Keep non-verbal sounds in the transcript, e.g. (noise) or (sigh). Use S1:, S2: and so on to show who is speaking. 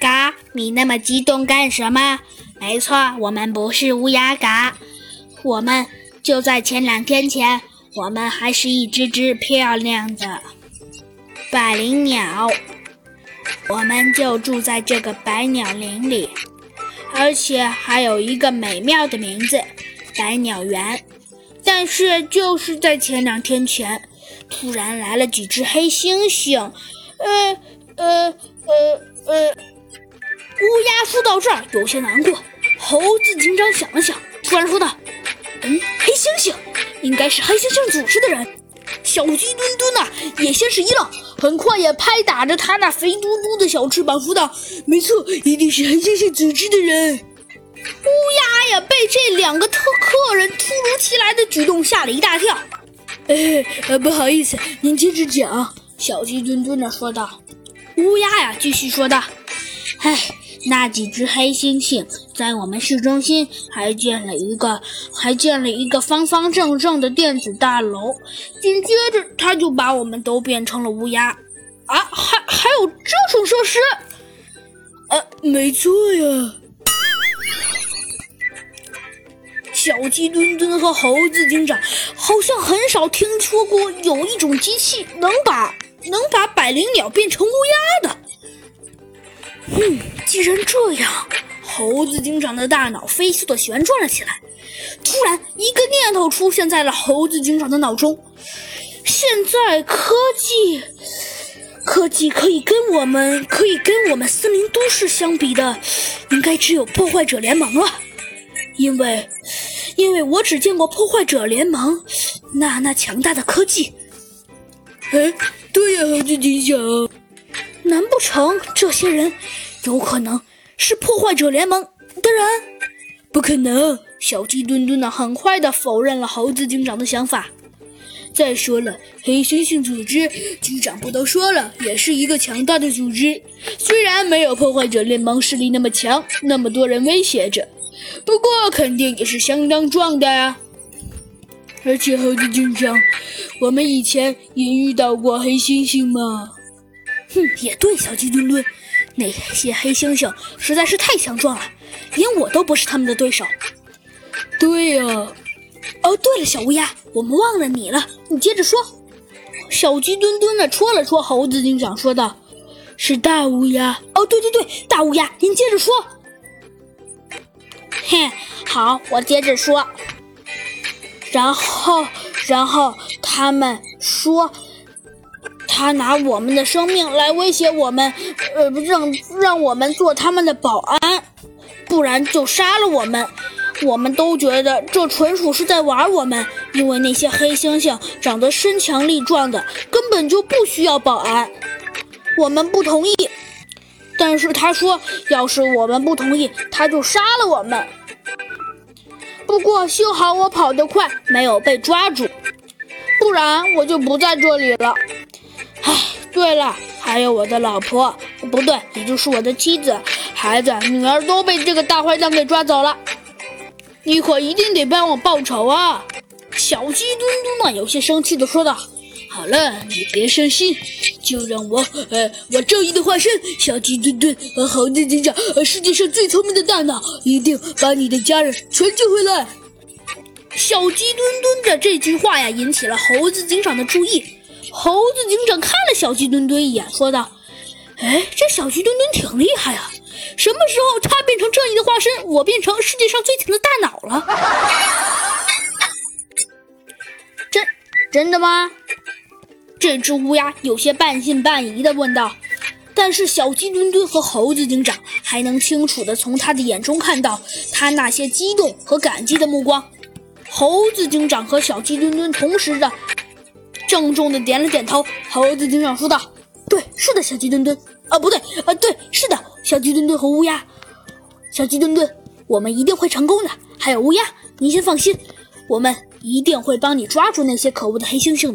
S1: 嘎，你那么激动干什么？没错，我们不是乌鸦嘎，我们就在前两天前，我们还是一只只漂亮的百灵鸟。我们就住在这个百鸟林里，而且还有一个美妙的名字——百鸟园。但是就是在前两天前，突然来了几只黑猩猩。呃呃呃呃，乌鸦说到这儿有些难过。猴子警长想了想，突然说道：“嗯，黑猩猩应该是黑猩猩组织的人。”小鸡墩墩呐，也先是一愣，很快也拍打着他那肥嘟嘟的小翅膀，说道：“没错，一定是黑猩猩组织的人。”乌鸦呀，被这两个特客人突如其来的举动吓了一大跳。
S2: 哎，呃，不好意思，您接着讲。小鸡墩墩的说道：“
S1: 乌鸦呀，继续说道，唉，那几只黑猩猩在我们市中心还建了一个，还建了一个方方正正的电子大楼。紧接着，他就把我们都变成了乌鸦。啊，还还有这种设施？
S2: 啊，没错呀。”
S1: 小鸡墩墩和猴子警长好像很少听说过有一种机器能把。能把百灵鸟变成乌鸦的。嗯，既然这样，猴子警长的大脑飞速的旋转了起来。突然，一个念头出现在了猴子警长的脑中：现在科技，科技可以跟我们，可以跟我们森林都市相比的，应该只有破坏者联盟了。因为，因为我只见过破坏者联盟那那强大的科技。
S2: 哎。对呀，猴子警长，
S1: 难不成这些人有可能是破坏者联盟的人？
S2: 不可能！小鸡墩墩呢，很快的否认了猴子警长的想法。再说了，黑猩猩组织局长不都说了，也是一个强大的组织，虽然没有破坏者联盟势力那么强，那么多人威胁着，不过肯定也是相当壮的啊。而且猴子警长。我们以前也遇到过黑猩猩嘛。
S1: 哼，也对，小鸡墩墩，那些黑猩猩实在是太强壮了，连我都不是他们的对手。
S2: 对呀。
S1: 哦，对了，小乌鸦，我们忘了你了，你接着说。小鸡墩墩的戳了戳猴子警长，说道：“
S2: 是大乌鸦。”
S1: 哦，对对对，大乌鸦，您接着说。嘿，好，我接着说。然后，然后。他们说，他拿我们的生命来威胁我们，呃，让让我们做他们的保安，不然就杀了我们。我们都觉得这纯属是在玩我们，因为那些黑猩猩长得身强力壮的，根本就不需要保安。我们不同意，但是他说，要是我们不同意，他就杀了我们。不过幸好我跑得快，没有被抓住。不然我就不在这里了。对了，还有我的老婆，不对，也就是我的妻子、孩子、女儿都被这个大坏蛋给抓走了。你可一定得帮我报仇啊！小鸡墩墩呢，有些生气的说道：“
S2: 好了，你别伤心，就让我……呃，我正义的化身小鸡墩墩和猴子警长，世界上最聪明的大脑，一定把你的家人全救回来。”
S1: 小鸡墩墩的这句话呀，引起了猴子警长的注意。猴子警长看了小鸡墩墩一眼，说道：“哎，这小鸡墩墩挺厉害啊！什么时候他变成正义的化身，我变成世界上最强的大脑了？” (laughs) 真真的吗？这只乌鸦有些半信半疑的问道。但是小鸡墩墩和猴子警长还能清楚的从他的眼中看到他那些激动和感激的目光。猴子警长和小鸡墩墩同时的郑重的点了点头。猴子警长说道：“对，是的，小鸡墩墩。啊，不对，啊，对，是的，小鸡墩墩和乌鸦。小鸡墩墩，我们一定会成功的。还有乌鸦，您先放心，我们一定会帮你抓住那些可恶的黑猩猩。”